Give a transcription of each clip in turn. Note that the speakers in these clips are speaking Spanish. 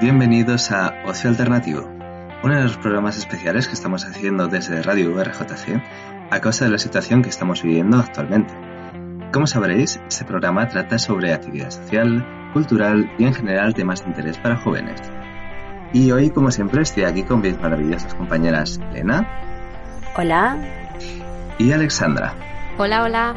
bienvenidos a Ocio Alternativo, uno de los programas especiales que estamos haciendo desde Radio VRJC a causa de la situación que estamos viviendo actualmente. Como sabréis, este programa trata sobre actividad social, cultural y en general temas de interés para jóvenes. Y hoy, como siempre, estoy aquí con mis maravillosas compañeras Elena. Hola. Y Alexandra. Hola, hola.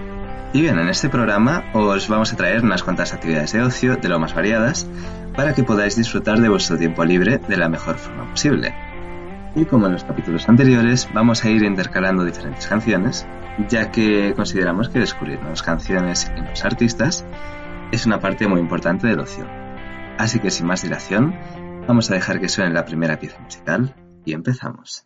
Y bien, en este programa os vamos a traer unas cuantas actividades de ocio de lo más variadas para que podáis disfrutar de vuestro tiempo libre de la mejor forma posible. Y como en los capítulos anteriores, vamos a ir intercalando diferentes canciones, ya que consideramos que descubrir nuevas canciones y nuevos artistas es una parte muy importante del ocio. Así que sin más dilación, vamos a dejar que suene la primera pieza musical y empezamos.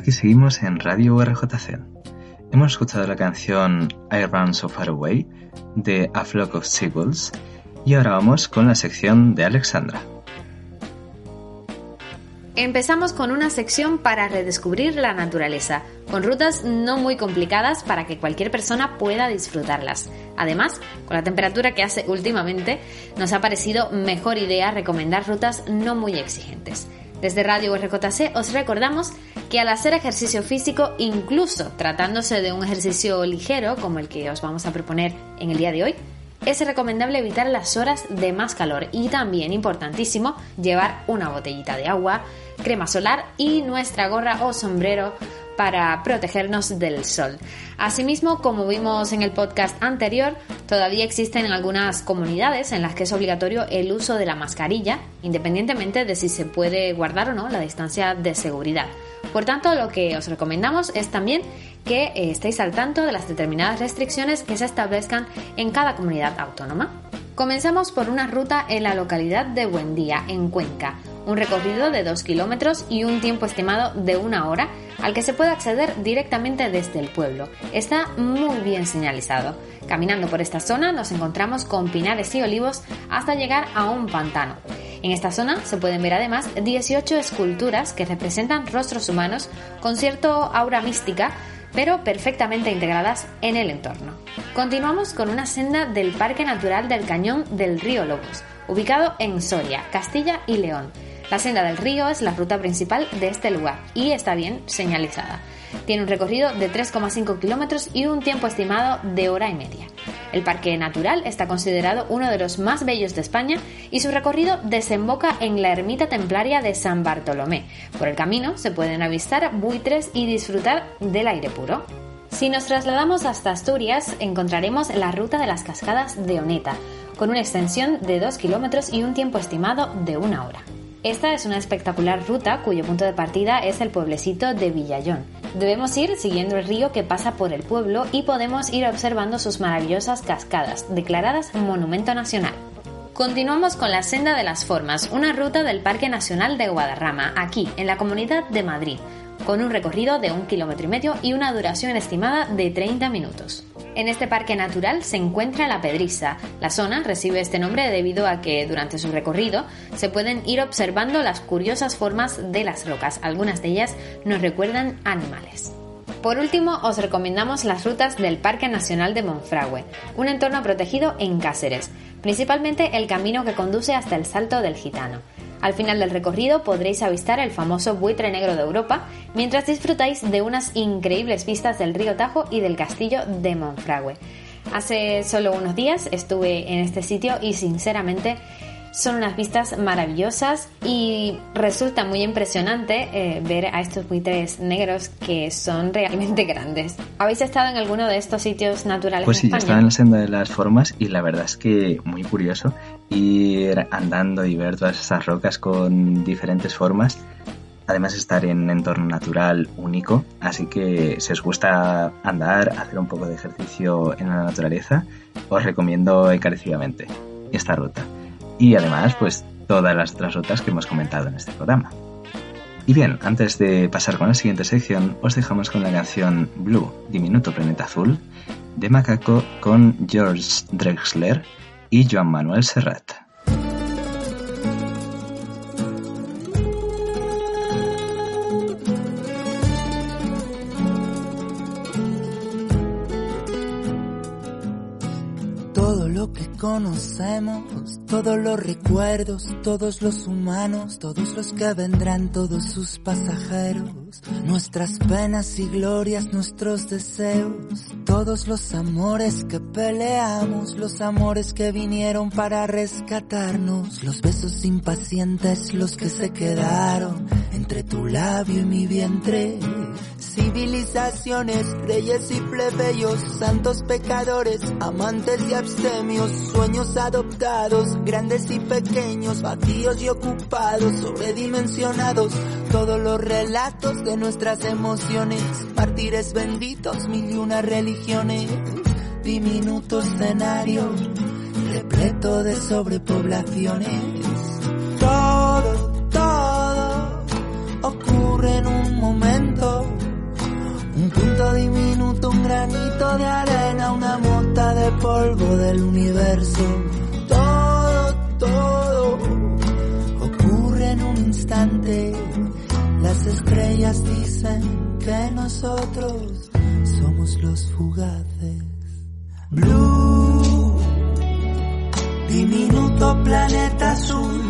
Aquí seguimos en Radio RJC. Hemos escuchado la canción I Run So Far Away de A Flock of Seagulls y ahora vamos con la sección de Alexandra. Empezamos con una sección para redescubrir la naturaleza, con rutas no muy complicadas para que cualquier persona pueda disfrutarlas. Además, con la temperatura que hace últimamente, nos ha parecido mejor idea recomendar rutas no muy exigentes. Desde Radio RJC os recordamos que al hacer ejercicio físico, incluso tratándose de un ejercicio ligero como el que os vamos a proponer en el día de hoy, es recomendable evitar las horas de más calor y también importantísimo llevar una botellita de agua, crema solar y nuestra gorra o sombrero para protegernos del sol. Asimismo, como vimos en el podcast anterior, todavía existen algunas comunidades en las que es obligatorio el uso de la mascarilla, independientemente de si se puede guardar o no la distancia de seguridad. Por tanto, lo que os recomendamos es también que eh, estéis al tanto de las determinadas restricciones que se establezcan en cada comunidad autónoma. Comenzamos por una ruta en la localidad de Buendía, en Cuenca, un recorrido de 2 kilómetros y un tiempo estimado de una hora al que se puede acceder directamente desde el pueblo. Está muy bien señalizado. Caminando por esta zona nos encontramos con pinares y olivos hasta llegar a un pantano. En esta zona se pueden ver además 18 esculturas que representan rostros humanos con cierto aura mística pero perfectamente integradas en el entorno. Continuamos con una senda del Parque Natural del Cañón del Río Lobos, ubicado en Soria, Castilla y León. La senda del río es la ruta principal de este lugar y está bien señalizada. Tiene un recorrido de 3,5 kilómetros y un tiempo estimado de hora y media. El parque natural está considerado uno de los más bellos de España y su recorrido desemboca en la ermita templaria de San Bartolomé. Por el camino se pueden avistar buitres y disfrutar del aire puro. Si nos trasladamos hasta Asturias, encontraremos la ruta de las cascadas de Oneta, con una extensión de 2 kilómetros y un tiempo estimado de una hora. Esta es una espectacular ruta cuyo punto de partida es el pueblecito de Villallón. Debemos ir siguiendo el río que pasa por el pueblo y podemos ir observando sus maravillosas cascadas, declaradas Monumento Nacional. Continuamos con la Senda de las Formas, una ruta del Parque Nacional de Guadarrama, aquí, en la Comunidad de Madrid, con un recorrido de un kilómetro y medio y una duración estimada de 30 minutos. En este parque natural se encuentra la Pedriza. La zona recibe este nombre debido a que durante su recorrido se pueden ir observando las curiosas formas de las rocas. Algunas de ellas nos recuerdan animales. Por último, os recomendamos las rutas del Parque Nacional de Monfragüe, un entorno protegido en Cáceres, principalmente el camino que conduce hasta el Salto del Gitano. Al final del recorrido podréis avistar el famoso buitre negro de Europa mientras disfrutáis de unas increíbles vistas del río Tajo y del castillo de Monfragüe. Hace solo unos días estuve en este sitio y sinceramente son unas vistas maravillosas y resulta muy impresionante eh, ver a estos buitres negros que son realmente grandes. ¿Habéis estado en alguno de estos sitios naturales? Pues sí, he estado en la senda de las formas y la verdad es que muy curioso ir andando y ver todas esas rocas con diferentes formas. Además estar en un entorno natural único, así que si os gusta andar, hacer un poco de ejercicio en la naturaleza, os recomiendo encarecidamente esta ruta y además pues todas las otras rutas que hemos comentado en este programa. Y bien, antes de pasar con la siguiente sección, os dejamos con la canción Blue, Diminuto Planeta Azul, de Macaco con George Drexler y Joan Manuel Serrat. Conocemos todos los recuerdos, todos los humanos, todos los que vendrán, todos sus pasajeros, nuestras penas y glorias, nuestros deseos, todos los amores que peleamos, los amores que vinieron para rescatarnos, los besos impacientes, los que se quedaron entre tu labio y mi vientre, civilizaciones, reyes y plebeyos, santos pecadores, amantes y abstemios, sueños adoptados, grandes y pequeños, vacíos y ocupados, sobredimensionados, todos los relatos de nuestras emociones, mártires benditos, mil y una religiones, diminuto escenario, repleto de sobrepoblaciones. Todo, todo ocurre en un momento punto diminuto, un granito de arena, una mota de polvo del universo. Todo, todo ocurre en un instante. Las estrellas dicen que nosotros somos los fugaces. Blue, diminuto planeta azul,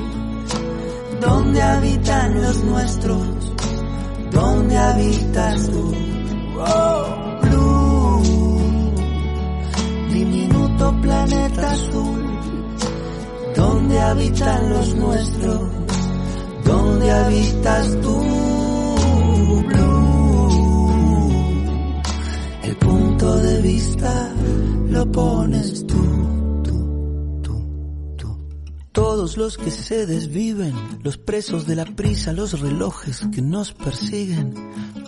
donde habitan los nuestros, donde habitas tú. Oh, blue, diminuto planeta azul, donde habitan los nuestros, donde habitas tú. Blue, el punto de vista lo pones tú. Todos los que se desviven, los presos de la prisa, los relojes que nos persiguen,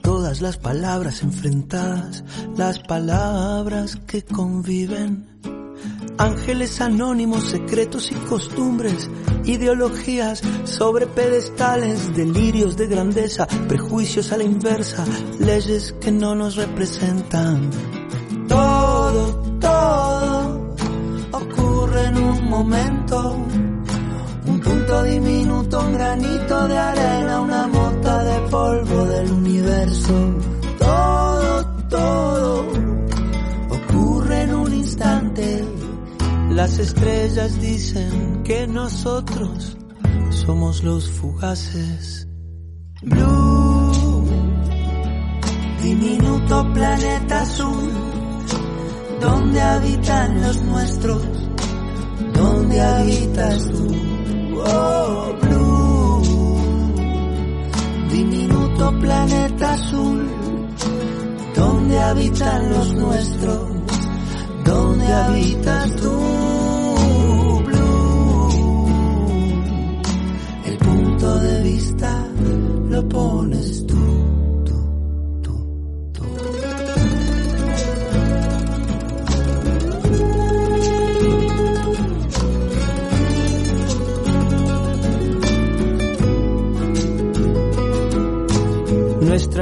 todas las palabras enfrentadas, las palabras que conviven. Ángeles anónimos, secretos y costumbres, ideologías sobre pedestales, delirios de grandeza, prejuicios a la inversa, leyes que no nos representan. Todo, todo ocurre en un momento. Diminuto, un granito de arena, una mota de polvo del universo. Todo, todo ocurre en un instante. Las estrellas dicen que nosotros somos los fugaces. Blue, diminuto planeta azul, donde habitan los nuestros, donde habitas tú. Oh, blue, diminuto planeta azul, donde habitan los nuestros, donde habitas tú. Blue, el punto de vista lo pones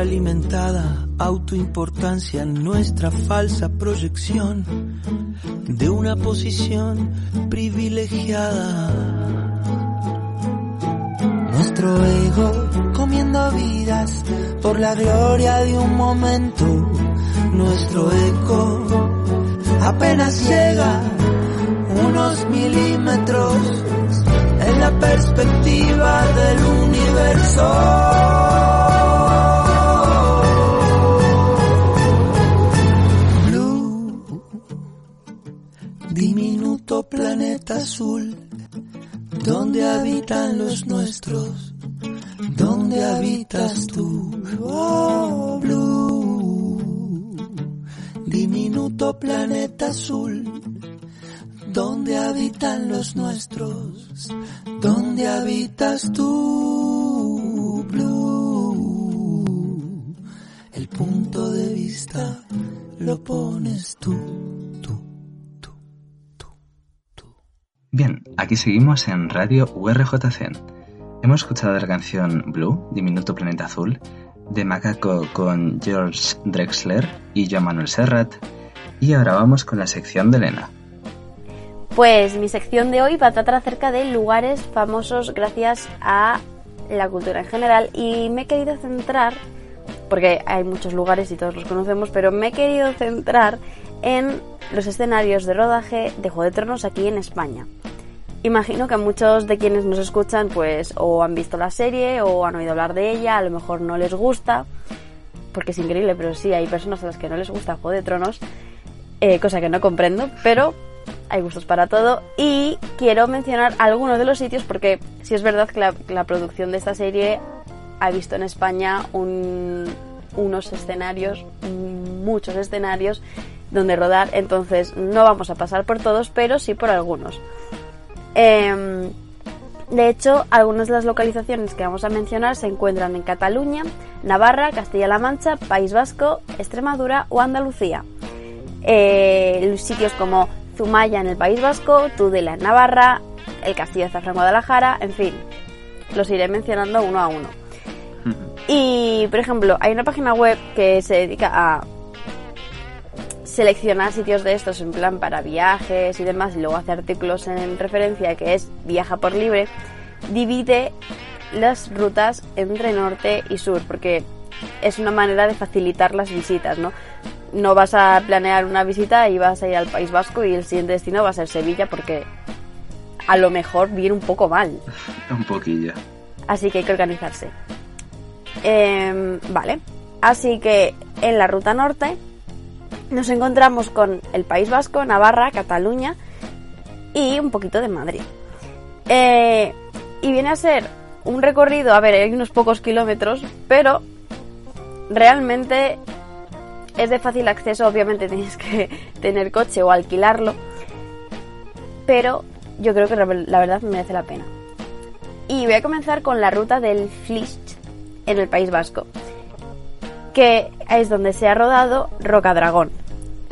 Nuestra alimentada autoimportancia, nuestra falsa proyección de una posición privilegiada. Nuestro ego comiendo vidas por la gloria de un momento. Nuestro eco apenas llega unos milímetros en la perspectiva del universo. Diminuto planeta azul, donde habitan los nuestros, donde habitas tú. Oh, blue, diminuto planeta azul, donde habitan los nuestros, donde habitas tú. Blue, el punto de vista lo pones tú, tú. Bien, aquí seguimos en Radio URJC. Hemos escuchado la canción Blue, Diminuto Planeta Azul, de Macaco con George Drexler y Joan Manuel Serrat. Y ahora vamos con la sección de Elena. Pues mi sección de hoy va a tratar acerca de lugares famosos gracias a la cultura en general y me he querido centrar, porque hay muchos lugares y todos los conocemos, pero me he querido centrar en los escenarios de rodaje de Juego de Tronos aquí en España. Imagino que muchos de quienes nos escuchan pues o han visto la serie o han oído hablar de ella, a lo mejor no les gusta, porque es increíble, pero sí, hay personas a las que no les gusta Juego de Tronos, eh, cosa que no comprendo, pero hay gustos para todo y quiero mencionar algunos de los sitios porque sí es verdad que la, producción de esta serie ha visto en España un- unos escenarios, muchos escenarios donde rodar, entonces no vamos a pasar por todos, pero sí por algunos. Em, de hecho, algunas de las localizaciones que vamos a mencionar se encuentran en Cataluña, Navarra, Castilla-La Mancha, País Vasco, Extremadura o Andalucía. Eh, sitios como Zumaya en el País Vasco, Tudela en Navarra, el Castillo de Zafra en Guadalajara, en fin, los iré mencionando uno a uno. Y, por ejemplo, hay una página web que se dedica a seleccionar sitios de estos en plan para viajes y demás, y luego hace artículos en referencia, que es Viaja por Libre, divide las rutas entre norte y sur, porque es una manera de facilitar las visitas, ¿no? No vas a planear una visita y vas a ir al País Vasco y el siguiente destino va a ser Sevilla, porque a lo mejor viene un poco mal. Un poquillo. Así que hay que organizarse. Em, vale. Así que en la ruta norte nos encontramos con el País Vasco, Navarra, Cataluña y un poquito de Madrid. Eh, y viene a ser un recorrido, a ver, hay unos pocos kilómetros, pero realmente es de fácil acceso, obviamente tienes que tener coche o alquilarlo, pero yo creo que la verdad merece la pena. Y voy a comenzar con la ruta del Flicht en el País Vasco, que es donde se ha rodado Rocadragón.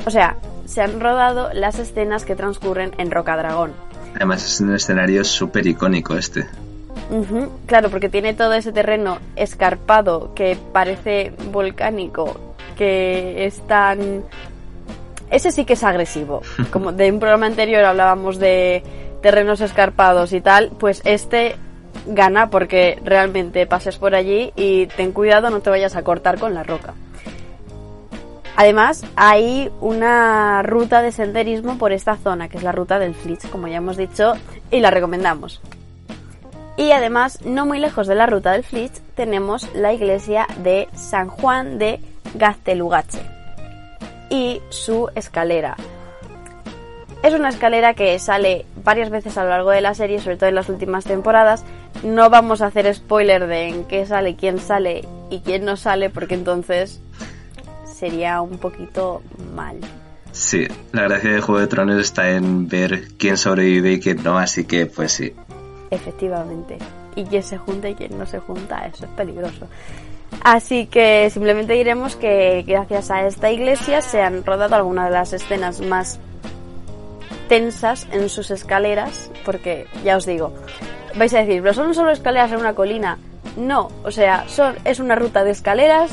O sea, se han rodado las escenas que transcurren en Rocadragón. Además es un escenario súper icónico este. claro, porque tiene todo ese terreno escarpado que parece volcánico, que es tan... Ese sí que es agresivo. Como de un programa anterior hablábamos de terrenos escarpados y tal, pues este gana porque realmente pases por allí y ten cuidado, no te vayas a cortar con la roca. Además, hay una ruta de senderismo por esta zona, que es la ruta del Flitz, como ya hemos dicho, y la recomendamos. Y además, no muy lejos de la ruta del Flitz, tenemos la iglesia de San Juan de Gaztelugache y su escalera. Es una escalera que sale varias veces a lo largo de la serie, sobre todo en las últimas temporadas. No vamos a hacer spoiler de en qué sale, quién sale y quién no sale, porque entonces sería un poquito mal. Sí, la gracia de Juego de Tronos está en ver quién sobrevive y quién no, así que pues sí. Efectivamente. Y quién se junta y quién no se junta, eso es peligroso. Así que simplemente diremos que gracias a esta iglesia se han rodado algunas de las escenas más tensas en sus escaleras, porque ya os digo, vais a decir, pero son solo escaleras en una colina. No, o sea, son, es una ruta de escaleras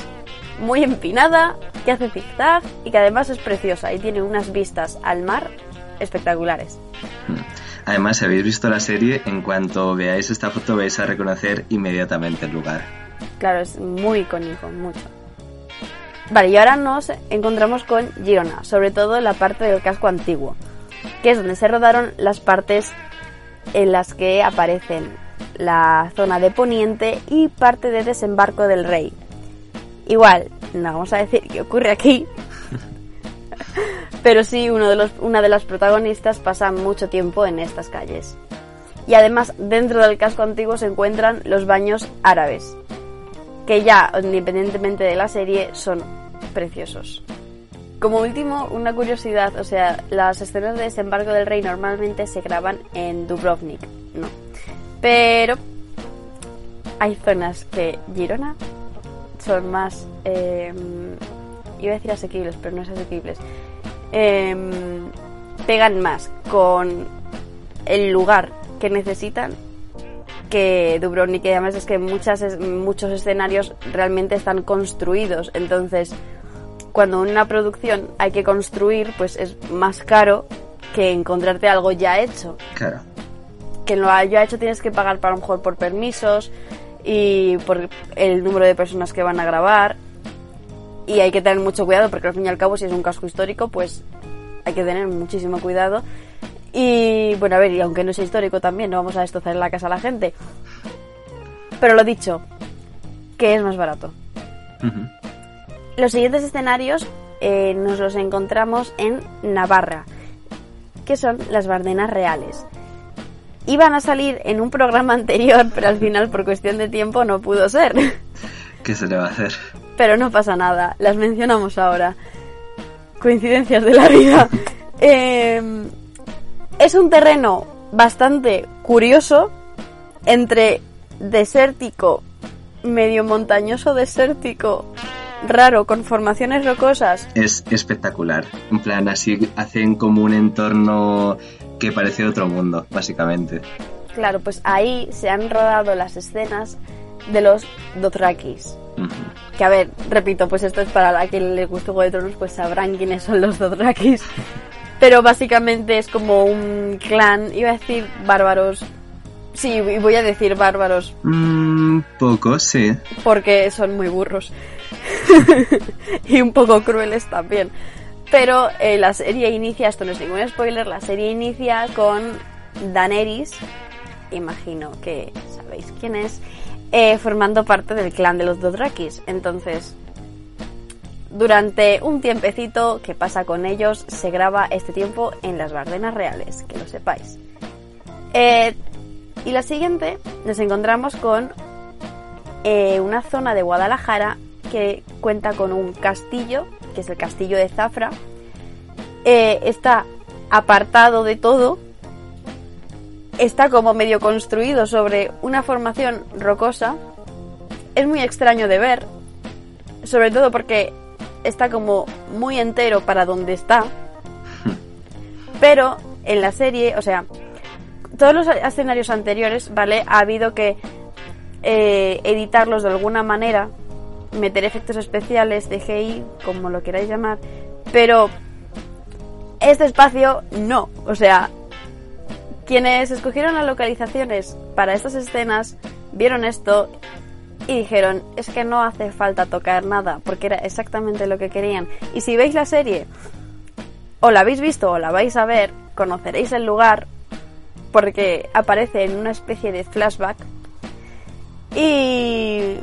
muy empinada, que hace zigzag y que además es preciosa y tiene unas vistas al mar espectaculares. Además, si habéis visto la serie, en cuanto veáis esta foto vais a reconocer inmediatamente el lugar. Claro, es muy icónico, mucho. Vale, y ahora nos encontramos con Girona, sobre todo en la parte del casco antiguo, que es donde se rodaron las partes en las que aparecen la zona de Poniente y parte de desembarco del rey, Igual, no vamos a decir qué ocurre aquí, pero sí uno de los, una de las protagonistas pasa mucho tiempo en estas calles. Y además, dentro del casco antiguo se encuentran los baños árabes, que ya, independientemente de la serie, son preciosos. Como último, una curiosidad, o sea, las escenas de desembarco del rey normalmente se graban en Dubrovnik, no. Pero hay zonas que Girona son más, eh, iba a decir asequibles, pero no es asequibles, em, pegan más con el lugar que necesitan que Dubrovnik y además es que muchas, muchos escenarios realmente están construidos entonces cuando una producción hay que construir pues es más caro que encontrarte algo ya hecho claro que lo haya hecho tienes que pagar para lo mejor por permisos y por el número de personas que van a grabar. Y hay que tener mucho cuidado porque al fin y al cabo si es un casco histórico pues hay que tener muchísimo cuidado. Y bueno, a ver, y aunque no sea histórico también, no vamos a destrozar en la casa a la gente. Pero lo dicho, que es más barato. Los siguientes escenarios eh, nos los encontramos en Navarra, que son las Bardenas Reales iban a salir en un programa anterior, pero al final por cuestión de tiempo no pudo ser. ¿Qué se le va a hacer? Pero no pasa nada, las mencionamos ahora. Coincidencias de la vida. Em, es un terreno bastante curioso entre desértico, medio montañoso desértico, raro, con formaciones rocosas. Es espectacular. En plan, así hacen como un entorno que parece otro mundo, básicamente. Claro, pues ahí se han rodado las escenas de los Dothrakis. Que a ver, repito, pues esto es para la que les guste Juego de Tronos, pues sabrán quiénes son los Dothrakis. Pero básicamente es como un clan, iba a decir bárbaros. Sí, y voy a decir bárbaros Mm, poco, sí. porque son muy burros. y un poco crueles también. Pero eh, la serie inicia, esto no es ningún spoiler, la serie inicia con Daenerys, imagino que sabéis quién es, eh, formando parte del clan de los Dothrakis. Entonces, durante un tiempecito que pasa con ellos, se graba este tiempo en las Bardenas Reales, que lo sepáis. Eh, y la siguiente nos encontramos con una zona de Guadalajara que cuenta con un castillo, que es el castillo de Zafra. Eh, está apartado de todo. Está como medio construido sobre una formación rocosa. Es muy extraño de ver. Sobre todo porque está como muy entero para donde está. Pero en la serie, o sea, todos los escenarios anteriores, ¿vale? Ha habido que eh, editarlos de alguna manera, meter efectos especiales, CGI, como lo queráis llamar, pero este espacio no. O sea, quienes escogieron las localizaciones para estas escenas vieron esto y dijeron, es que no hace falta tocar nada, porque era exactamente lo que querían. Y si veis la serie, o la habéis visto o la vais a ver, conoceréis el lugar, porque aparece en una especie de flashback y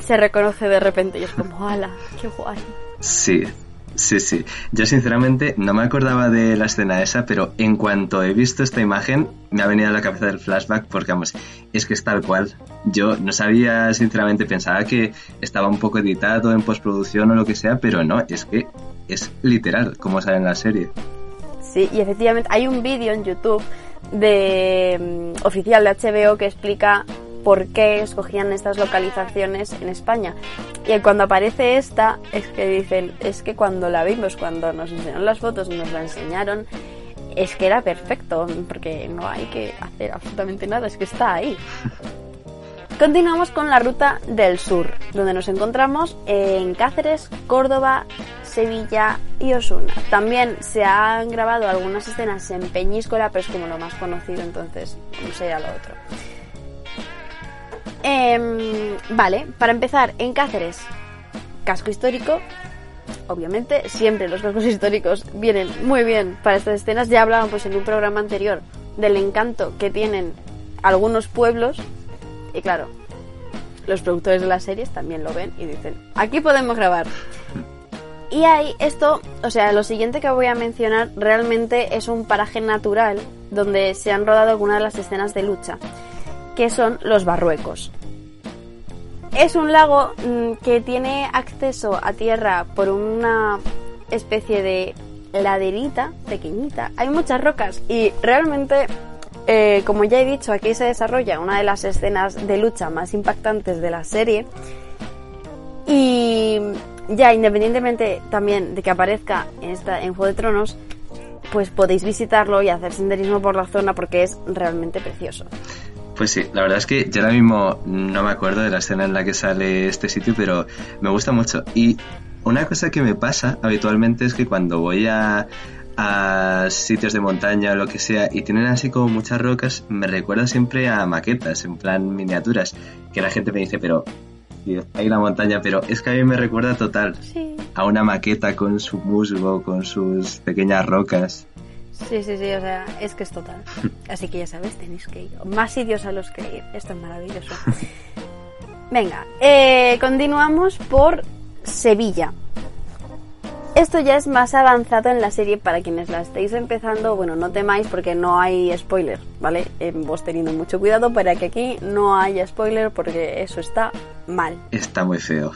se reconoce de repente y es como, ¡hala! ¡Qué guay! Sí, sí, sí. Yo sinceramente no me acordaba de la escena esa, pero en cuanto he visto esta imagen me ha venido a la cabeza del flashback porque, vamos, es que es tal cual. Yo no sabía, sinceramente, pensaba que estaba un poco editado en postproducción o lo que sea, pero no, es que es literal como sale en la serie. Sí, y efectivamente hay un vídeo en YouTube de mm, oficial de HBO que explica por qué escogían estas localizaciones en España. Y cuando aparece esta, es que dicen, es que cuando la vimos, cuando nos enseñaron las fotos, nos la enseñaron, es que era perfecto, porque no hay que hacer absolutamente nada, es que está ahí. Continuamos con la ruta del sur, donde nos encontramos en Cáceres, Córdoba, Sevilla y Osuna. También se han grabado algunas escenas en Peñíscola, pero es como lo más conocido, entonces no sé a lo otro. Em, vale, para empezar, en Cáceres, casco histórico. Obviamente, siempre los cascos históricos vienen muy bien para estas escenas. Ya hablábamos en un programa anterior del encanto que tienen algunos pueblos. Y claro, los productores de las series también lo ven y dicen, aquí podemos grabar. Y ahí esto, o sea, lo siguiente que voy a mencionar realmente es un paraje natural donde se han rodado algunas de las escenas de lucha, que son los Barruecos. Es un lago mm, que tiene acceso a tierra por una especie de laderita pequeñita. Hay muchas rocas y realmente, eh, como ya he dicho, aquí se desarrolla una de las escenas de lucha más impactantes de la serie. Y ya independientemente también de que aparezca en, esta, en Juego de Tronos, pues podéis visitarlo y hacer senderismo por la zona porque es realmente precioso. Pues sí, la verdad es que yo ahora mismo no me acuerdo de la escena en la que sale este sitio, pero me gusta mucho. Y una cosa que me pasa habitualmente es que cuando voy a, a sitios de montaña o lo que sea y tienen así como muchas rocas, me recuerda siempre a maquetas, en plan miniaturas, que la gente me dice, pero hay la montaña, pero es que a mí me recuerda total Sí. a una maqueta con su musgo, con sus pequeñas rocas. Sí, sí, sí, o sea, es que es total. Así que ya sabes, tenéis que ir. Más sitios a los que ir. Esto es maravilloso. Venga, eh, continuamos por Sevilla. Esto ya es más avanzado en la serie para quienes la estéis empezando. Bueno, no temáis porque no hay spoiler, ¿vale? Eh, vos teniendo mucho cuidado para que aquí no haya spoiler porque eso está mal. Está muy feo.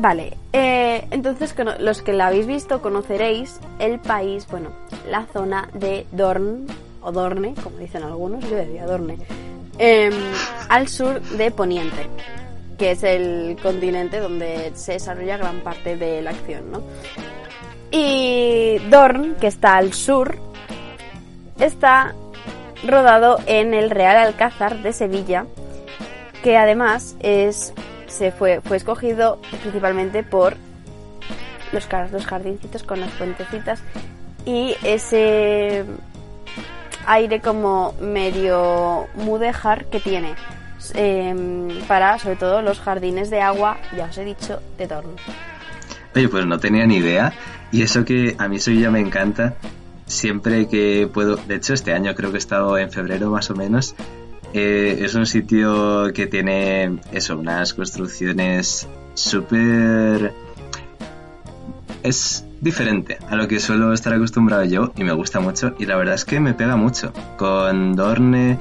Vale, eh, entonces los que la habéis visto conoceréis el país, bueno, la zona de Dorn, o Dorne, como dicen algunos, yo decía Dorne, em, al sur de Poniente, que es el continente donde se desarrolla gran parte de la acción, ¿no? Y Dorn, que está al sur, está rodado en el Real Alcázar de Sevilla, que además es se fue, fue escogido principalmente por los, los jardincitos con las puentecitas y ese aire como medio mudéjar que tiene em, para sobre todo los jardines de agua, ya os he dicho, de Dorn. Oye, pues no tenía ni idea y eso que a mí Sevilla me encanta siempre que puedo, de hecho este año creo que he estado en febrero más o menos, eh, es un sitio que tiene eso, unas construcciones súper... Es diferente a lo que suelo estar acostumbrado yo y me gusta mucho y la verdad es que me pega mucho con Dorne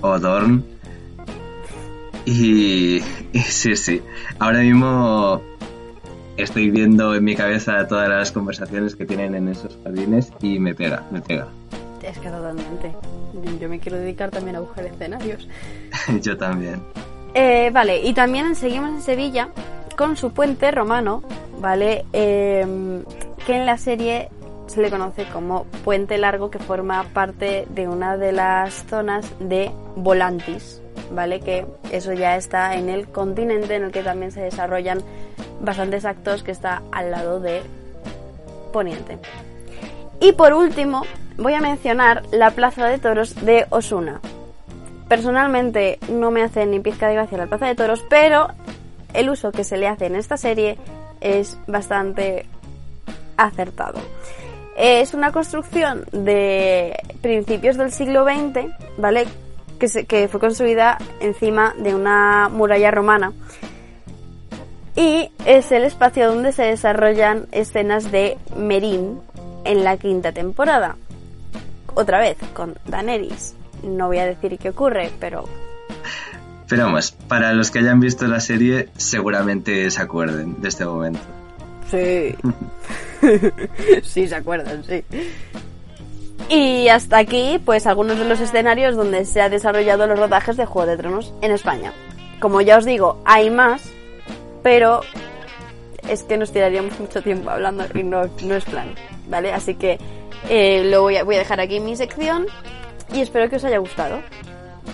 o Dorn y, y sí, sí, ahora mismo estoy viendo en mi cabeza todas las conversaciones que tienen en esos jardines y me pega, me pega. Es que totalmente. Yo me quiero dedicar también a buscar escenarios. Yo también. Eh, vale, y también seguimos en Sevilla con su puente romano, ¿vale? Em, que en la serie se le conoce como Puente Largo, que forma parte de una de las zonas de Volantis, ¿vale? Que eso ya está en el continente en el que también se desarrollan bastantes actos que está al lado de Poniente. Y por último, voy a mencionar la Plaza de Toros de Osuna. Personalmente no me hace ni pizca de gracia la Plaza de Toros, pero el uso que se le hace en esta serie es bastante acertado. Es una construcción de principios del siglo XX, ¿vale? Que, que fue construida encima de una muralla romana. Y es el espacio donde se desarrollan escenas de Merín en la quinta temporada otra vez con Daenerys. No voy a decir qué ocurre, pero... Pero vamos, para los que hayan visto la serie, seguramente se acuerden de este momento. Sí. sí, se acuerdan, sí. Y hasta aquí, pues algunos de los escenarios donde se ha desarrollado los rodajes de Juego de Tronos en España. Como ya os digo, hay más, pero es que nos tiraríamos mucho tiempo hablando y no, no es plan, ¿vale? Así que eh, lo voy a, voy a dejar aquí mi sección y espero que os haya gustado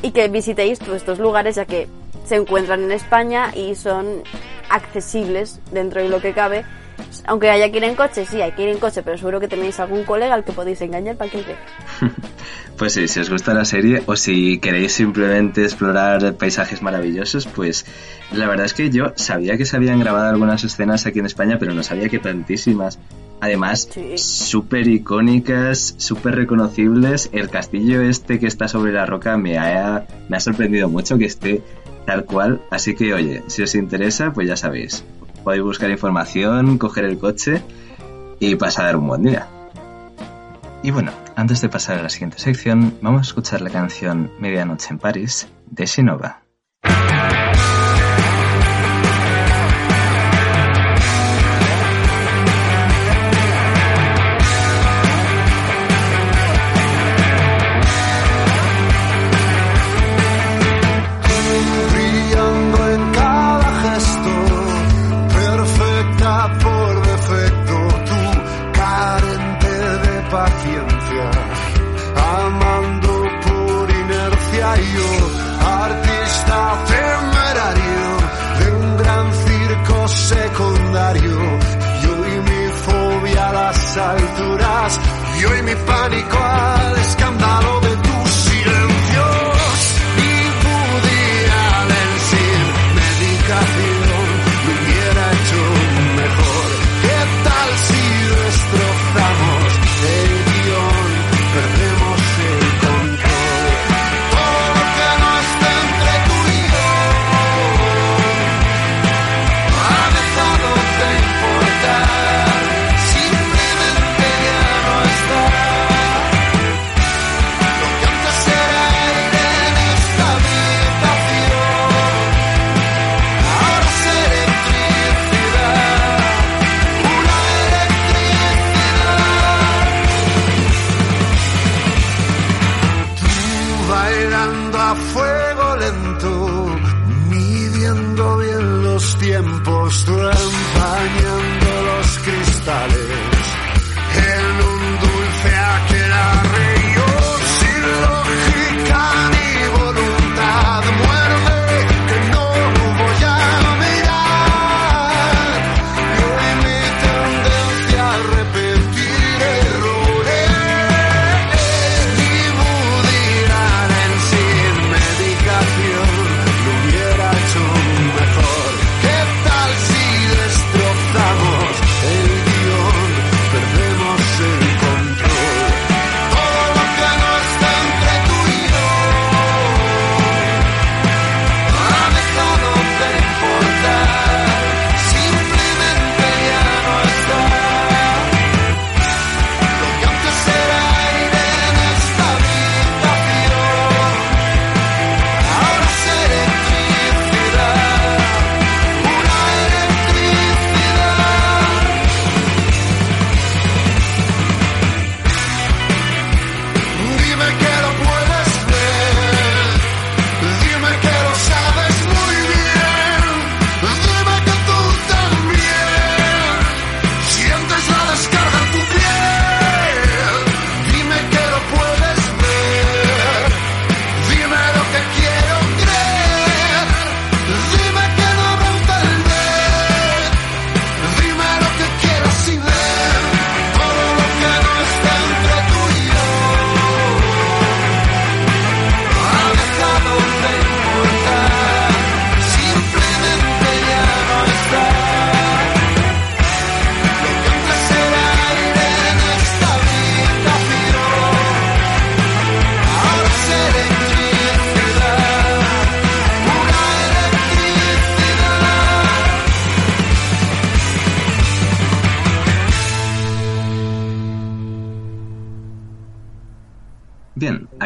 y que visitéis todos estos lugares ya que se encuentran en España y son accesibles dentro de lo que cabe. Aunque haya que ir en coche, sí, hay que ir en coche, pero seguro que tenéis algún colega al que podéis engañar para que os Pues sí, si os gusta la serie o si queréis simplemente explorar paisajes maravillosos, pues la verdad es que yo sabía que se habían grabado algunas escenas aquí en España, pero no sabía que tantísimas. Además, súper icónicas, súper reconocibles. El castillo este que está sobre la roca me ha, me ha sorprendido mucho que esté tal cual. Así que, oye, si os interesa, pues ya sabéis. Podéis buscar información, coger el coche y pasar un buen día. Y bueno, antes de pasar a la siguiente sección, vamos a escuchar la canción Medianoche en París de Shinova.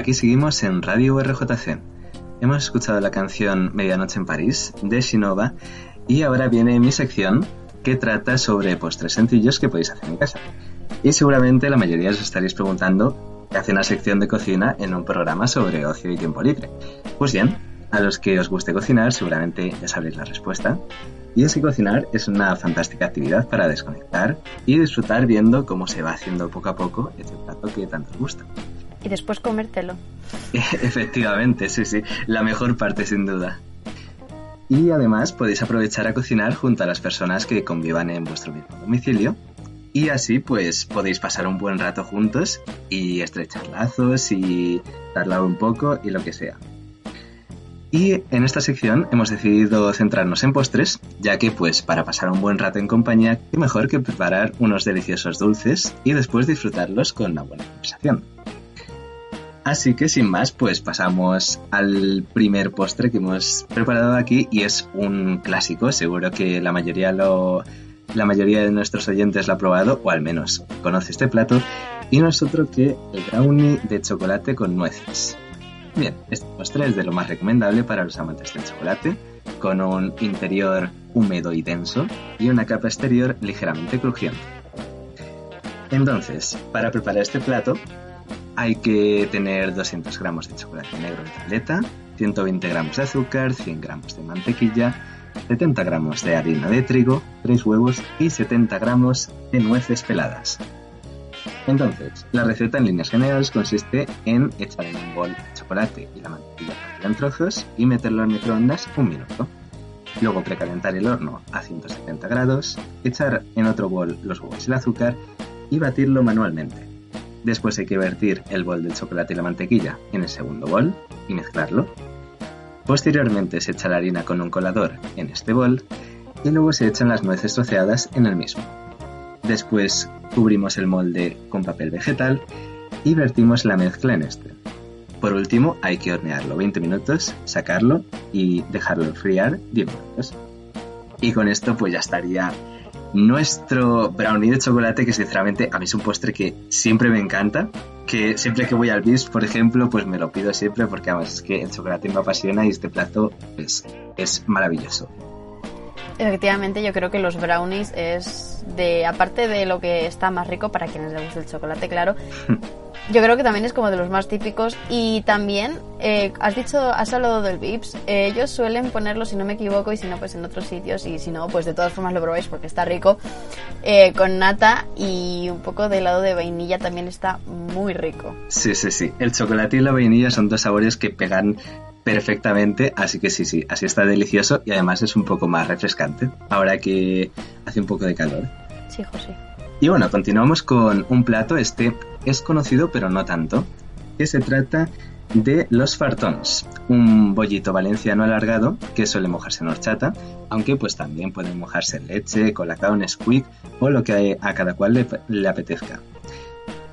Aquí seguimos en Radio RJC. Hemos escuchado la canción Medianoche en París de Shinova y ahora viene mi sección que trata sobre postres sencillos que podéis hacer en casa. Y seguramente la mayoría os estaréis preguntando qué hace una sección de cocina en un programa sobre ocio y tiempo libre. Pues bien, a los que os guste cocinar seguramente ya sabréis la respuesta. Y es que cocinar es una fantástica actividad para desconectar y disfrutar viendo cómo se va haciendo poco a poco ese plato que tanto os gusta. Y después comértelo. Efectivamente, sí, sí, la mejor parte sin duda. Y además podéis aprovechar a cocinar junto a las personas que convivan en vuestro mismo domicilio. Y así pues podéis pasar un buen rato juntos y estrechar lazos y charlar un poco y lo que sea. Y en esta sección hemos decidido centrarnos en postres, ya que pues para pasar un buen rato en compañía, qué mejor que preparar unos deliciosos dulces y después disfrutarlos con una buena conversación. Así que sin más, pues pasamos al primer postre que hemos preparado aquí y es un clásico, seguro que la mayoría lo la mayoría de nuestros oyentes lo ha probado o al menos conoce este plato y no es otro que el brownie de chocolate con nueces. Bien, este postre es de lo más recomendable para los amantes del chocolate, con un interior húmedo y denso y una capa exterior ligeramente crujiente. Entonces, para preparar este plato, hay que tener 200 gramos de chocolate negro de tableta, 120 gramos de azúcar, 100 gramos de mantequilla, 70 gramos de harina de trigo, 3 huevos y 70 gramos de nueces peladas. Entonces, la receta en líneas generales consiste en echar en un bol el chocolate y la mantequilla en trozos y meterlo en microondas un minuto. Luego precalentar el horno a 170 grados, echar en otro bol los huevos y el azúcar y batirlo manualmente. Después hay que vertir el bol del chocolate y la mantequilla en el segundo bol y mezclarlo. Posteriormente se echa la harina con un colador en este bol y luego se echan las nueces troceadas en el mismo. Después cubrimos el molde con papel vegetal y vertimos la mezcla en este. Por último hay que hornearlo 20 minutos, sacarlo y dejarlo enfriar 10 minutos. Y con esto pues ya estaría nuestro brownie de chocolate, que sinceramente a mí es un postre que siempre me encanta. Que siempre que voy al BIS, por ejemplo, pues me lo pido siempre porque además es que el chocolate me apasiona y este plato es, es maravilloso. Efectivamente, yo creo que los brownies es de, aparte de lo que está más rico para quienes les gusta el chocolate, claro, yo creo que también es como de los más típicos y también, eh, has dicho, has hablado del Vips, eh, ellos suelen ponerlo, si no me equivoco, y si no, pues en otros sitios, y si no, pues de todas formas lo probáis porque está rico, eh, con nata y un poco de helado de vainilla también está muy rico. Sí, sí, sí, el chocolate y la vainilla son dos sabores que pegan perfectamente, así que sí, sí, así está delicioso y además es un poco más refrescante, ahora que hace un poco de calor. Sí, José. Y bueno, continuamos con un plato, este es conocido pero no tanto, que se trata de los fartons, un bollito valenciano alargado que suele mojarse en horchata, aunque pues también puede mojarse en leche, colacao, Nesquik o lo que a cada cual le, le apetezca.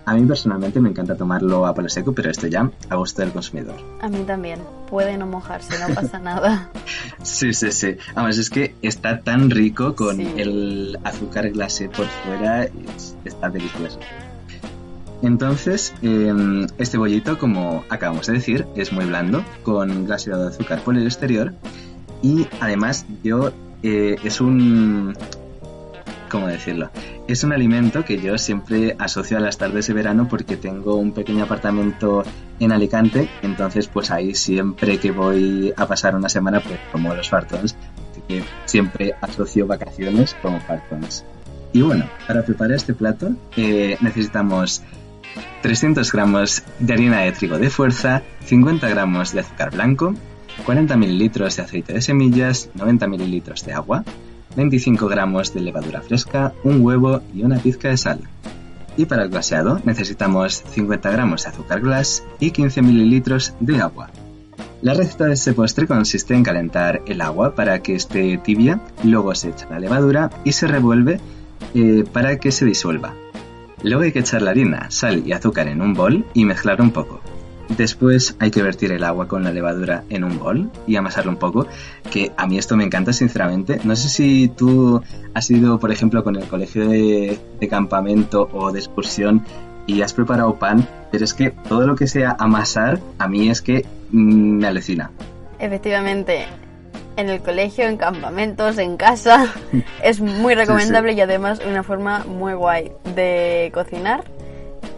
A mí personalmente me encanta tomarlo a palo seco, pero esto ya a gusto del consumidor. A mí también. Puede no mojarse, no pasa nada. sí, sí, sí. Además es que está tan rico con el azúcar glacé por fuera, está delicioso. Entonces, em, este bollito, como acabamos de decir, es muy blando, con glaseado de azúcar por el exterior. Y además, yo eh, es un, ¿cómo decirlo? Es un alimento que yo siempre asocio a las tardes de verano porque tengo un pequeño apartamento en Alicante, entonces pues ahí siempre que voy a pasar una semana pues como los fartons, así que siempre asocio vacaciones como fartons. Y bueno, para preparar este plato eh, necesitamos 300 gramos de harina de trigo de fuerza, 50 gramos de azúcar blanco, 40 mililitros de aceite de semillas, 90 mililitros de agua, 25 gramos de levadura fresca, un huevo y una pizca de sal. Y para el glaseado necesitamos 50 gramos de azúcar glass y 15 mililitros de agua. La receta de este postre consiste en calentar el agua para que esté tibia, luego se echa la levadura y se revuelve eh, para que se disuelva. Luego hay que echar la harina, sal y azúcar en un bol y mezclar un poco. Después hay que vertir el agua con la levadura en un bol y amasarlo un poco, que a mí esto me encanta sinceramente. No sé si tú has ido, por ejemplo, con el colegio de, campamento o de excursión y has preparado pan, pero es que todo lo que sea amasar, a mí es que mm, me alecina. Efectivamente, en el colegio, en campamentos, en casa, es muy recomendable y además una forma muy guay de cocinar.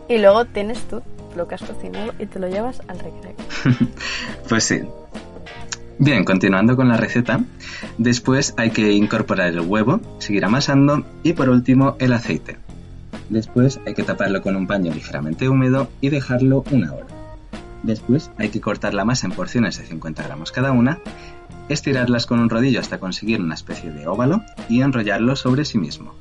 Y luego tienes tú lo que has cocinado y te lo llevas al recreo. pues sí. Bien, continuando con la receta, después hay que incorporar el huevo, seguir amasando y por último el aceite. Después hay que taparlo con un paño ligeramente húmedo y dejarlo una hora. Después hay que cortar la masa en porciones de 50 gramos cada una, estirarlas con un rodillo hasta conseguir una especie de óvalo y enrollarlo sobre sí mismo.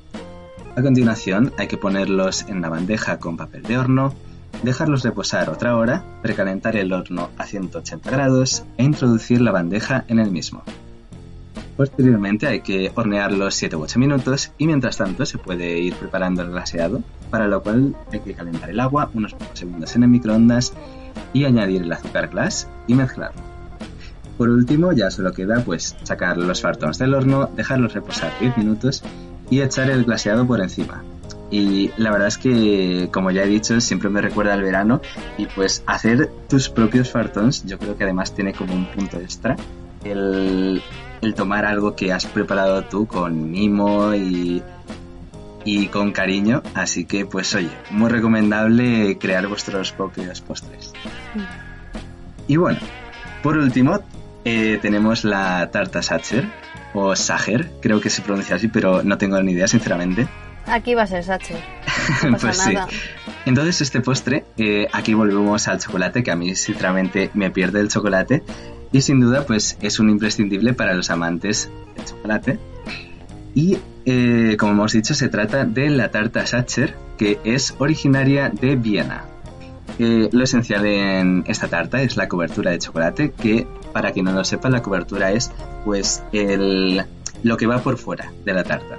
A continuación hay que ponerlos en la bandeja con papel de horno, dejarlos reposar otra hora, precalentar el horno a 180 grados e introducir la bandeja en el mismo. Posteriormente hay que hornearlos 7 u 8 minutos y mientras tanto se puede ir preparando el glaseado, para lo cual hay que calentar el agua unos pocos segundos en el microondas y añadir el azúcar glass y mezclarlo. Por último ya solo queda pues sacar los fartons del horno, dejarlos reposar 10 minutos y echar el glaseado por encima. Y la verdad es que, como ya he dicho, siempre me recuerda al verano y pues hacer tus propios fartons yo creo que además tiene como un punto extra. El, el tomar algo que has preparado tú con mimo y, y con cariño. Así que, pues oye, muy recomendable crear vuestros propios postres. Y bueno, por último, eh, tenemos la tarta Sacher, o Sacher, creo que se pronuncia así, pero no tengo ni idea, sinceramente. Aquí va a ser Sacher. pues sí. Entonces, este postre, eh, aquí volvemos al chocolate, que a mí, sinceramente, me pierde el chocolate. Y sin duda, pues es un imprescindible para los amantes del chocolate. Y eh, como hemos dicho, se trata de la tarta Sacher, que es originaria de Viena. Eh, lo esencial en esta tarta es la cobertura de chocolate, que para quien no lo sepa, la cobertura es pues el, lo que va por fuera de la tarta.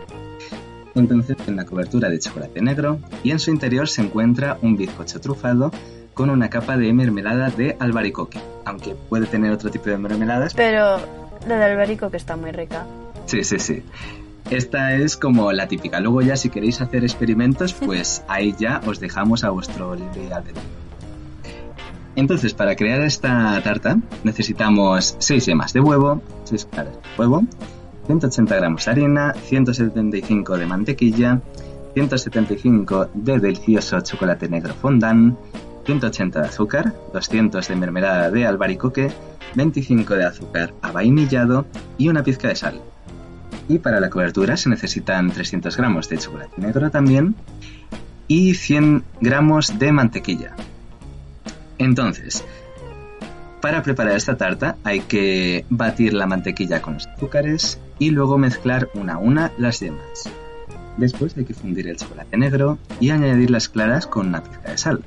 Entonces, en la cobertura de chocolate negro y en su interior se encuentra un bizcocho trufado con una capa de mermelada de albaricoque, aunque puede tener otro tipo de mermeladas. Pero la de albaricoque está muy rica. Sí, sí, sí. Esta es como la típica. Luego ya si queréis hacer experimentos, pues ahí ya os dejamos a vuestro libre albedrío. Entonces, para crear esta tarta necesitamos 6 yemas de huevo, 6 claras de huevo, 180 gramos de harina, 175 de mantequilla, 175 de delicioso chocolate negro fondant, 180 de azúcar, 200 de mermelada de albaricoque, 25 de azúcar avainillado y una pizca de sal. Y para la cobertura se necesitan 300 gramos de chocolate negro también y 100 gramos de mantequilla. Entonces, para preparar esta tarta hay que batir la mantequilla con los azúcares y luego mezclar una a una las yemas. Después hay que fundir el chocolate negro y añadir las claras con una pizca de sal.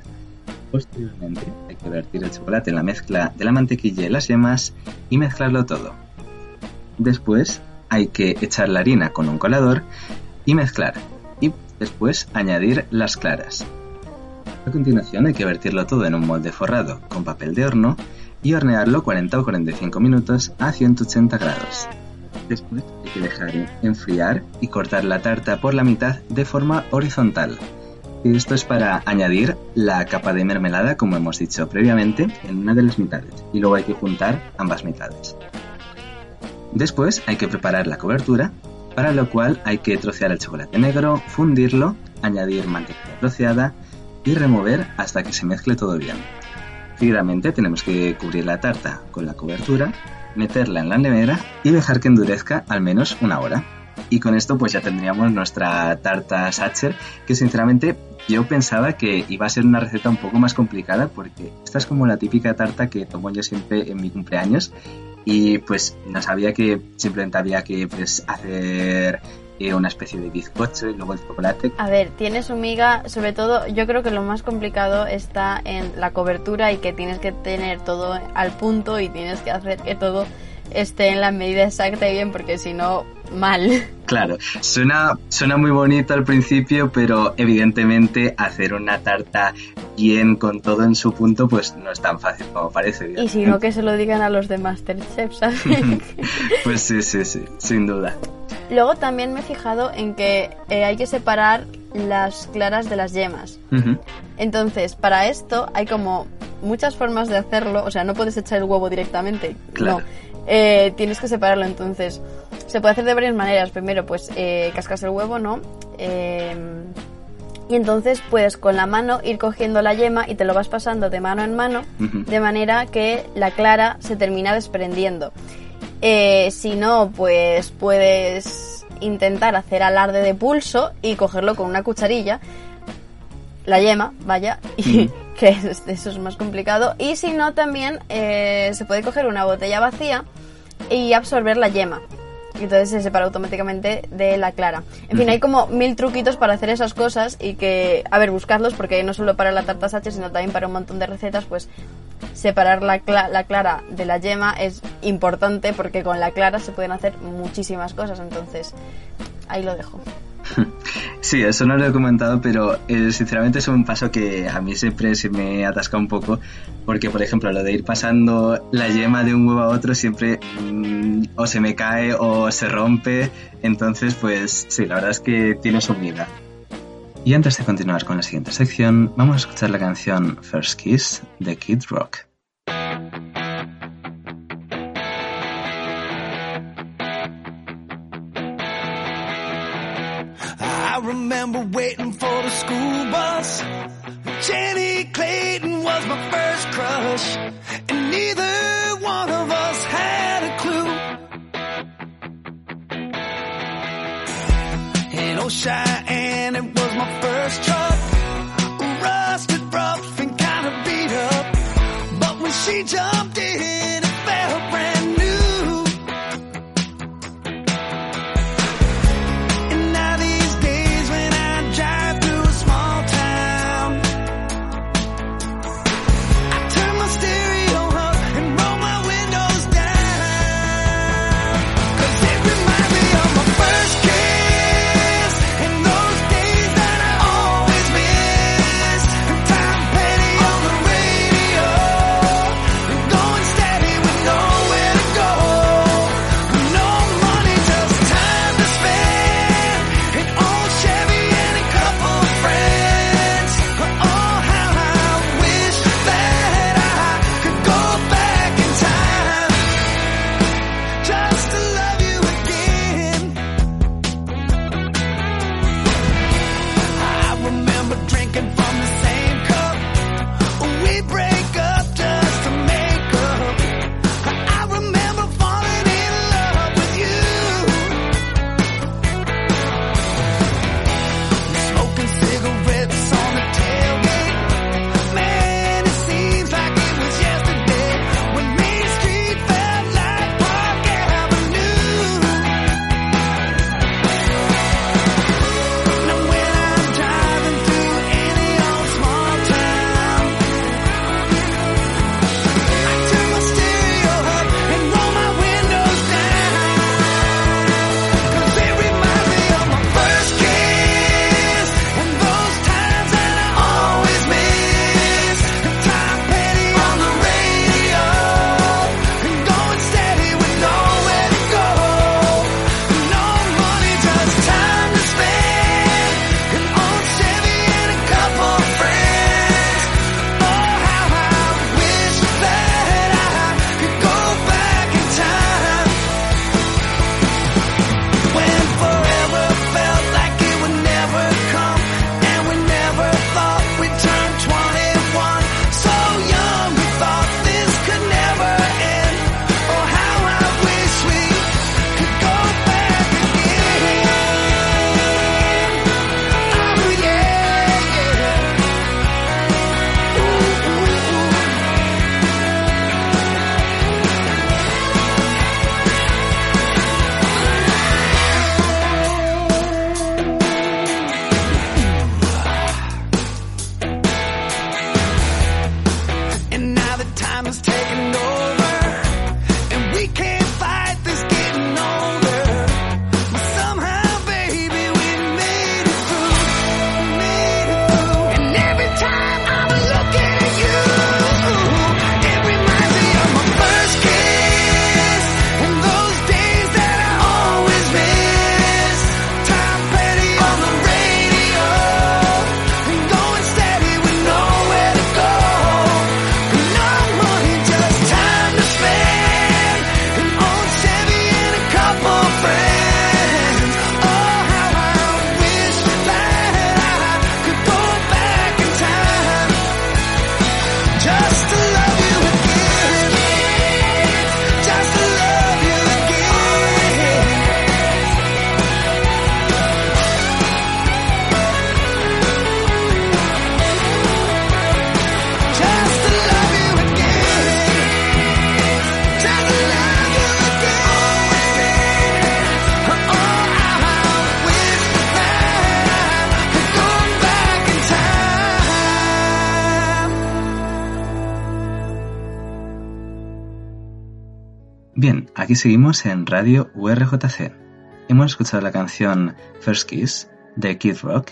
Posteriormente hay que vertir el chocolate en la mezcla de la mantequilla y las yemas y mezclarlo todo. Después hay que echar la harina con un colador y mezclar. Y después añadir las claras. A continuación hay que vertirlo todo en un molde forrado con papel de horno y hornearlo 40 o 45 minutos a 180 grados. Después hay que dejar enfriar y cortar la tarta por la mitad de forma horizontal. Y esto es para añadir la capa de mermelada, como hemos dicho previamente, en una de las mitades. Y luego hay que juntar ambas mitades. Después hay que preparar la cobertura, para lo cual hay que trocear el chocolate negro, fundirlo, añadir mantequilla troceada y remover hasta que se mezcle todo bien. Seguidamente tenemos que cubrir la tarta con la cobertura, meterla en la nevera y dejar que endurezca al menos una hora. Y con esto pues ya tendríamos nuestra tarta Sacher, que sinceramente yo pensaba que iba a ser una receta un poco más complicada porque esta es como la típica tarta que tomo yo siempre en mi cumpleaños y pues no sabía que simplemente había que pues hacer una especie de bizcocho y luego el chocolate. A ver, tiene su miga, sobre todo yo creo que lo más complicado está en la cobertura y que tienes que tener todo al punto y tienes que hacer que todo esté en la medida exacta y bien porque si no, mal. Claro, suena, suena muy bonito al principio, pero evidentemente hacer una tarta bien con todo en su punto pues no es tan fácil como parece. Y si no, que se lo digan a los de Masterchef, ¿sabes? pues sí, sí, sí, sin duda. Luego también me he fijado en que eh, hay que separar las claras de las yemas. Entonces, para esto hay como muchas formas de hacerlo. O sea, no puedes echar el huevo directamente. Claro. No. Eh, tienes que separarlo. Entonces, se puede hacer de varias maneras. Primero, pues eh, cascas el huevo, ¿no? Eh, y entonces puedes con la mano ir cogiendo la yema y te lo vas pasando de mano en mano, de manera que la clara se termina desprendiendo. Eh, si no, pues puedes intentar hacer alarde de pulso y cogerlo con una cucharilla, la yema, vaya, y que es- eso es más complicado. Y si no, también eh, se puede coger una botella vacía y absorber la yema. Y entonces se separa automáticamente de la clara. En fin, hay como mil truquitos para hacer esas cosas y que, a ver, buscarlos porque no solo para la tarta Sacher, sino también para un montón de recetas, pues separar la, cla- la clara de la yema es importante porque con la clara se pueden hacer muchísimas cosas. Entonces, ahí lo dejo. Sí, eso no lo he comentado, pero eh, sinceramente es un paso que a mí siempre se me atasca un poco, porque por ejemplo lo de ir pasando la yema de un huevo a otro siempre mm, o se me cae o se rompe, entonces pues sí, la verdad es que tiene su vida. Y antes de continuar con la siguiente sección, vamos a escuchar la canción First Kiss de Kid Rock. Remember waiting for the school bus. Jenny Clayton was my first crush, and neither one of us had a clue. In Cheyenne, it was my first truck, rusted, rough, and kind of beat up. But when she jumped in, Bien, aquí seguimos en Radio URJC. Hemos escuchado la canción First Kiss de Kid Rock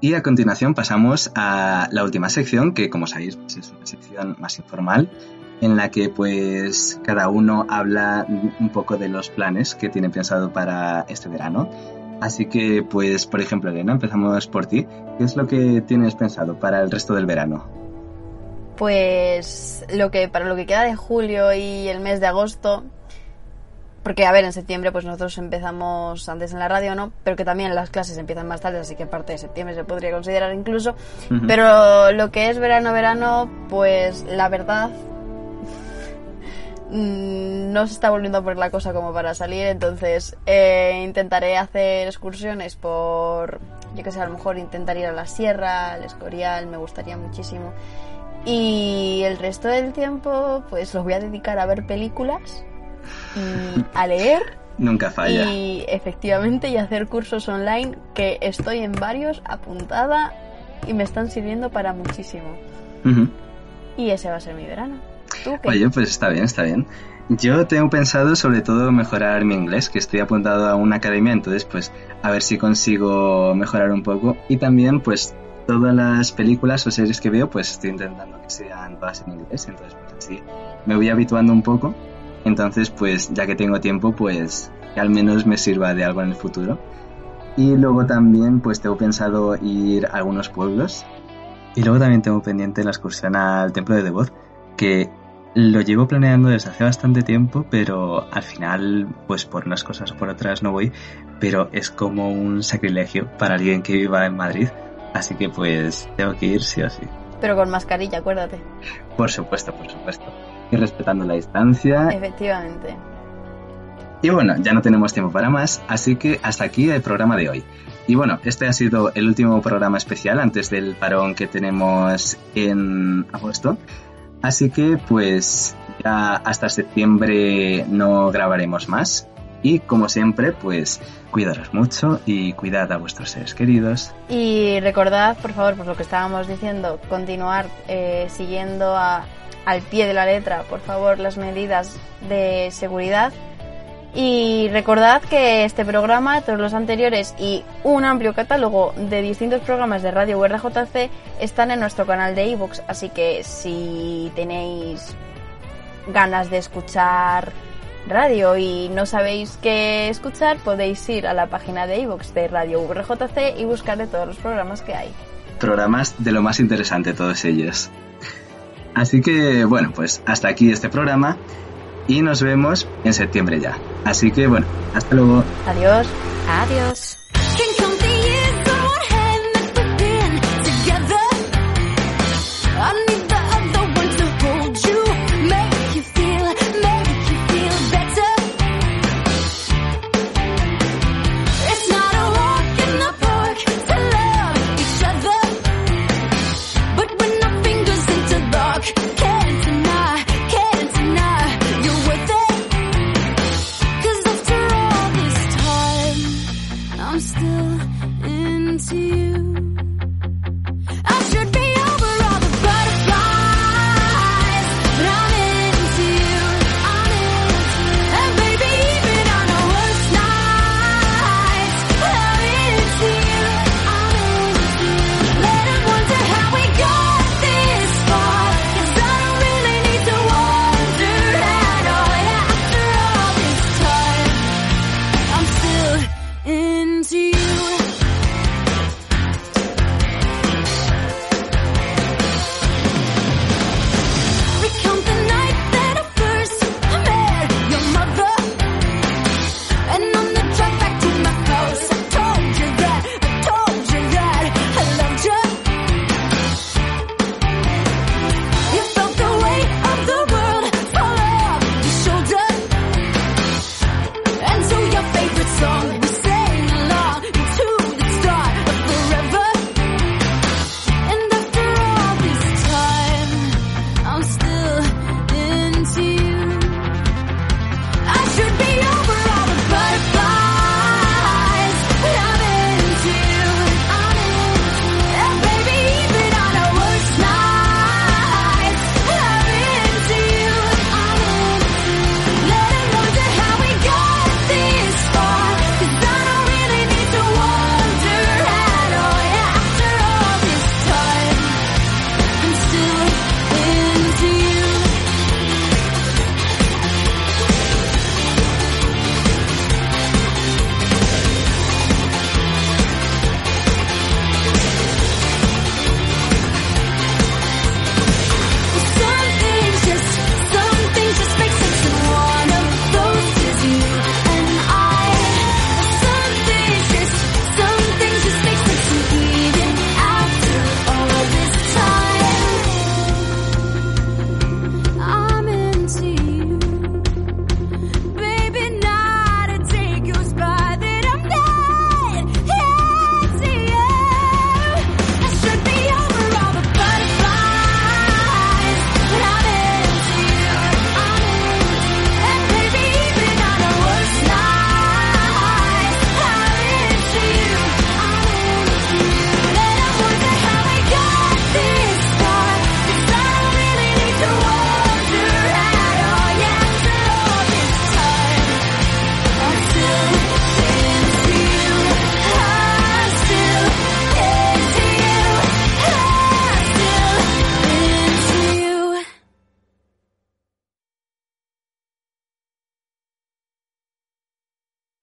y a continuación pasamos a la última sección que como sabéis pues, es una sección más informal en la que pues cada uno habla un poco de los planes que tiene pensado para este verano. Así que pues por ejemplo Elena, empezamos por ti. ¿Qué es lo que tienes pensado para el resto del verano? Pues lo que para lo que queda de julio y el mes de agosto, porque a ver, en septiembre pues nosotros empezamos antes en la radio, ¿no? Pero que también las clases empiezan más tarde, así que parte de septiembre se podría considerar incluso. Pero lo que es verano, verano, pues la verdad mm, no se está volviendo a poner la cosa como para salir, entonces eh, intentaré hacer excursiones por, yo que sé, a lo mejor intentar ir a la sierra, al Escorial, me gustaría muchísimo. Y el resto del tiempo, pues lo voy a dedicar a ver películas a leer Nunca falla. y efectivamente y hacer cursos online que estoy en varios apuntada y me están sirviendo para muchísimo. Ujú. Y ese va a ser mi verano. ¿Tú qué? Oye, pues está bien, está bien. Yo tengo pensado sobre todo mejorar mi inglés, que estoy apuntado a una academia, entonces pues a ver si consigo mejorar un poco. Y también pues todas las películas o series que veo pues estoy intentando que sean todas en inglés, entonces pues así me voy habituando un poco. Entonces pues ya que tengo tiempo pues que al menos me sirva de algo en el futuro. Y luego también pues tengo pensado ir a algunos pueblos. Y luego también tengo pendiente la excursión al templo de Devot, que lo llevo planeando desde hace bastante tiempo, pero al final, pues por unas cosas o por otras no voy, pero es como un sacrilegio para alguien que viva en Madrid, así que pues tengo que ir sí o sí. Pero con mascarilla, acuérdate. Por supuesto, por supuesto. Y respetando la distancia. Efectivamente. Y bueno, ya no tenemos tiempo para más, así que hasta aquí el programa de hoy. Y bueno, este ha sido el último programa especial antes del parón que tenemos en agosto. Así que pues ya hasta septiembre no grabaremos más. Y como siempre, pues cuidaros mucho y cuidad a vuestros seres queridos. Y recordad, por favor, por lo que estábamos diciendo, continuar eh, siguiendo a- al pie de la letra, por favor, las medidas de seguridad. Y recordad que este programa, todos los anteriores y un amplio catálogo de distintos programas de Radio URJC están en nuestro canal de iVoox, así que si tenéis ganas de escuchar radio y no sabéis qué escuchar, podéis ir a la página de iVoox de Radio URJC y buscar de todos los programas que hay. Programas de lo más interesante todos ellos. Así que bueno, pues hasta aquí este programa y nos vemos en septiembre ya. Así que bueno, hasta luego. Adiós. Adiós.